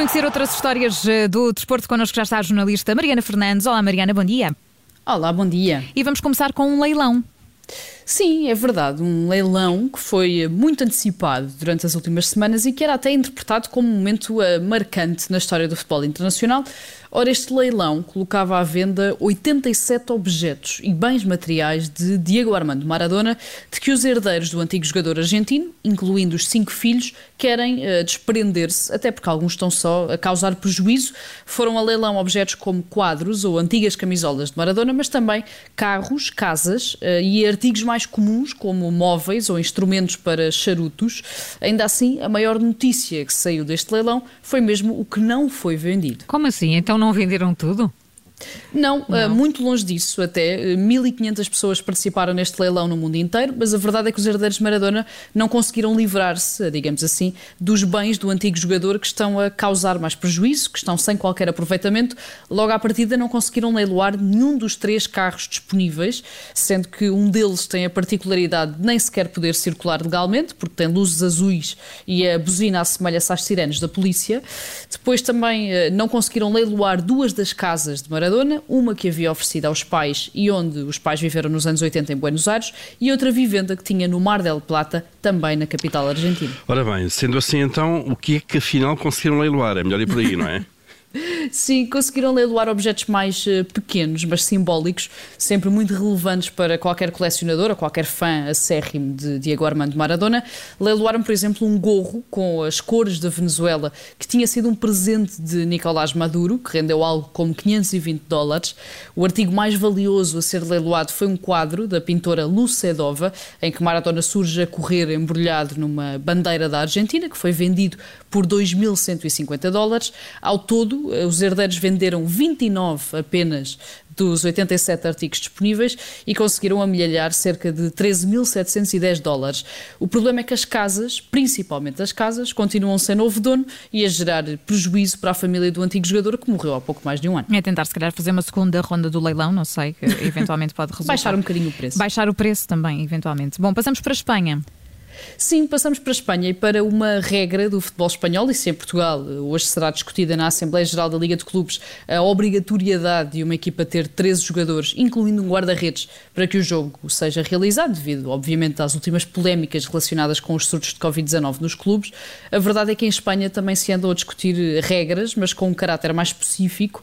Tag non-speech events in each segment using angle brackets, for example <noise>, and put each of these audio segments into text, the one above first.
conhecer outras histórias eh, do desporto. Connosco já está a jornalista Mariana Fernandes. Olá, Mariana, bom dia. Olá, bom dia. E vamos começar com um leilão. Sim, é verdade. Um leilão que foi muito antecipado durante as últimas semanas e que era até interpretado como um momento uh, marcante na história do futebol internacional. Ora, este leilão colocava à venda 87 objetos e bens materiais de Diego Armando Maradona, de que os herdeiros do antigo jogador argentino, incluindo os cinco filhos, querem uh, desprender-se, até porque alguns estão só a causar prejuízo. Foram a leilão objetos como quadros ou antigas camisolas de Maradona, mas também carros, casas uh, e artigos mais comuns, como móveis ou instrumentos para charutos. Ainda assim, a maior notícia que saiu deste leilão foi mesmo o que não foi vendido. Como assim? Então não venderam tudo? Não, eh, Não. Muito longe disso até. 1.500 eh, pessoas participaram neste leilão no mundo inteiro, mas a verdade é que os herdeiros de Maradona não conseguiram livrar-se, digamos assim, dos bens do antigo jogador que estão a causar mais prejuízo, que estão sem qualquer aproveitamento. Logo à partida não conseguiram leiloar nenhum dos três carros disponíveis, sendo que um deles tem a particularidade de nem sequer poder circular legalmente, porque tem luzes azuis e a buzina assemelha-se às sirenes da polícia. Depois também uh, não conseguiram leiloar duas das casas de Maradona Maradona, uma que havia oferecido aos pais e onde os pais viveram nos anos 80 em Buenos Aires, e outra vivenda que tinha no Mar del Plata, também na capital argentina. Ora bem, sendo assim então, o que é que afinal conseguiram leiloar? É melhor ir por aí, não é? <laughs> Sim, conseguiram leiloar objetos mais uh, pequenos, mas simbólicos, sempre muito relevantes para qualquer colecionador ou qualquer fã acérrimo de Diego Armando Maradona. Leiloaram, por exemplo, um gorro com as cores da Venezuela, que tinha sido um presente de Nicolás Maduro, que rendeu algo como 520 dólares. O artigo mais valioso a ser leiloado foi um quadro da pintora Lucedova, em que Maradona surge a correr embrulhado numa bandeira da Argentina, que foi vendido por 2.150 dólares. Ao todo, os herdeiros venderam 29 apenas dos 87 artigos disponíveis e conseguiram amelhar cerca de 13.710 dólares. O problema é que as casas, principalmente as casas, continuam sem novo dono e a gerar prejuízo para a família do antigo jogador que morreu há pouco mais de um ano. É tentar, se calhar, fazer uma segunda ronda do leilão, não sei, que eventualmente pode <laughs> resultar. Baixar um bocadinho o preço. Baixar o preço também, eventualmente. Bom, passamos para a Espanha. Sim, passamos para a Espanha e para uma regra do futebol espanhol, e se em Portugal hoje será discutida na Assembleia Geral da Liga de Clubes a obrigatoriedade de uma equipa ter 13 jogadores, incluindo um guarda-redes, para que o jogo seja realizado, devido, obviamente, às últimas polémicas relacionadas com os surtos de Covid-19 nos clubes. A verdade é que em Espanha também se andam a discutir regras, mas com um caráter mais específico.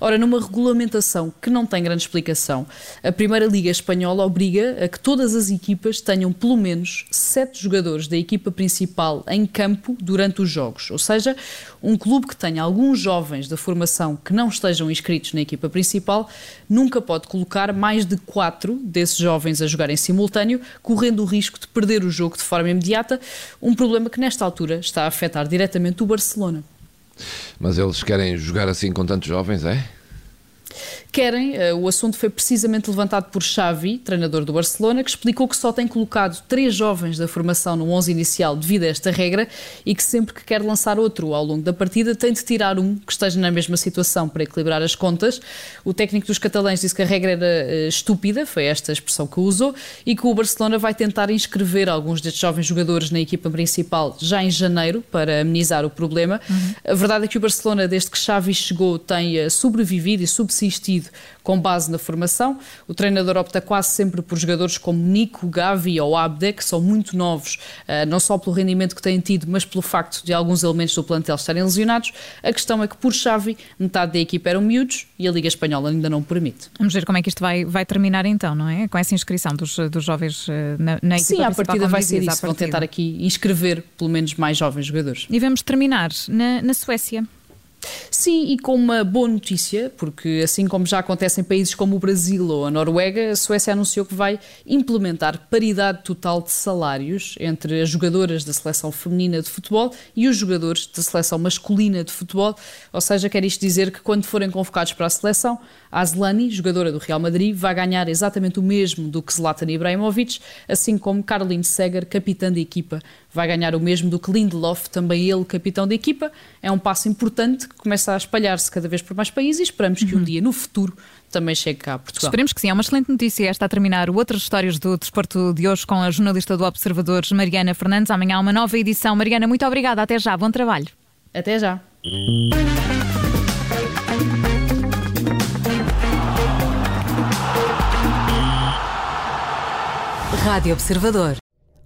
Ora, numa regulamentação que não tem grande explicação, a Primeira Liga Espanhola obriga a que todas as equipas tenham pelo menos 7 jogadores da equipa principal em campo durante os jogos. Ou seja, um clube que tenha alguns jovens da formação que não estejam inscritos na equipa principal nunca pode colocar mais de quatro desses jovens a jogar em simultâneo, correndo o risco de perder o jogo de forma imediata, um problema que nesta altura está a afetar diretamente o Barcelona. Mas eles querem jogar assim com tantos jovens, é? Querem. Eh, o assunto foi precisamente levantado por Xavi, treinador do Barcelona, que explicou que só tem colocado três jovens da formação no 11 inicial devido a esta regra e que sempre que quer lançar outro ao longo da partida tem de tirar um que esteja na mesma situação para equilibrar as contas. O técnico dos catalães disse que a regra era uh, estúpida, foi esta a expressão que usou, e que o Barcelona vai tentar inscrever alguns destes jovens jogadores na equipa principal já em janeiro para amenizar o problema. Uhum. A verdade é que o Barcelona, desde que Xavi chegou, tem uh, sobrevivido e subsistido com base na formação. O treinador opta quase sempre por jogadores como Nico, Gavi ou Abde, que são muito novos, eh, não só pelo rendimento que têm tido, mas pelo facto de alguns elementos do plantel estarem lesionados. A questão é que, por Xavi, metade da equipa eram miúdos e a Liga Espanhola ainda não permite. Vamos ver como é que isto vai, vai terminar então, não é? Com essa inscrição dos, dos jovens eh, na, na equipa Sim, à partida vai ser isso. Vão tentar aqui inscrever pelo menos mais jovens jogadores. E vamos terminar na, na Suécia. Sim, e com uma boa notícia, porque assim como já acontece em países como o Brasil ou a Noruega, a Suécia anunciou que vai implementar paridade total de salários entre as jogadoras da seleção feminina de futebol e os jogadores da seleção masculina de futebol. Ou seja, quer isto dizer que quando forem convocados para a seleção, a jogadora do Real Madrid, vai ganhar exatamente o mesmo do que Zlatan Ibrahimovic, assim como Caroline Seger, capitã da equipa, vai ganhar o mesmo do que Lindelof, também ele capitão da equipa. É um passo importante que começa a espalhar-se cada vez por mais países e esperamos que um uhum. dia no futuro também chegue cá a Portugal. Esperemos que sim. É uma excelente notícia esta a terminar o Outras Histórias do Desporto de hoje com a jornalista do Observadores, Mariana Fernandes. Amanhã há uma nova edição. Mariana, muito obrigada. Até já. Bom trabalho. Até já. Rádio Observador.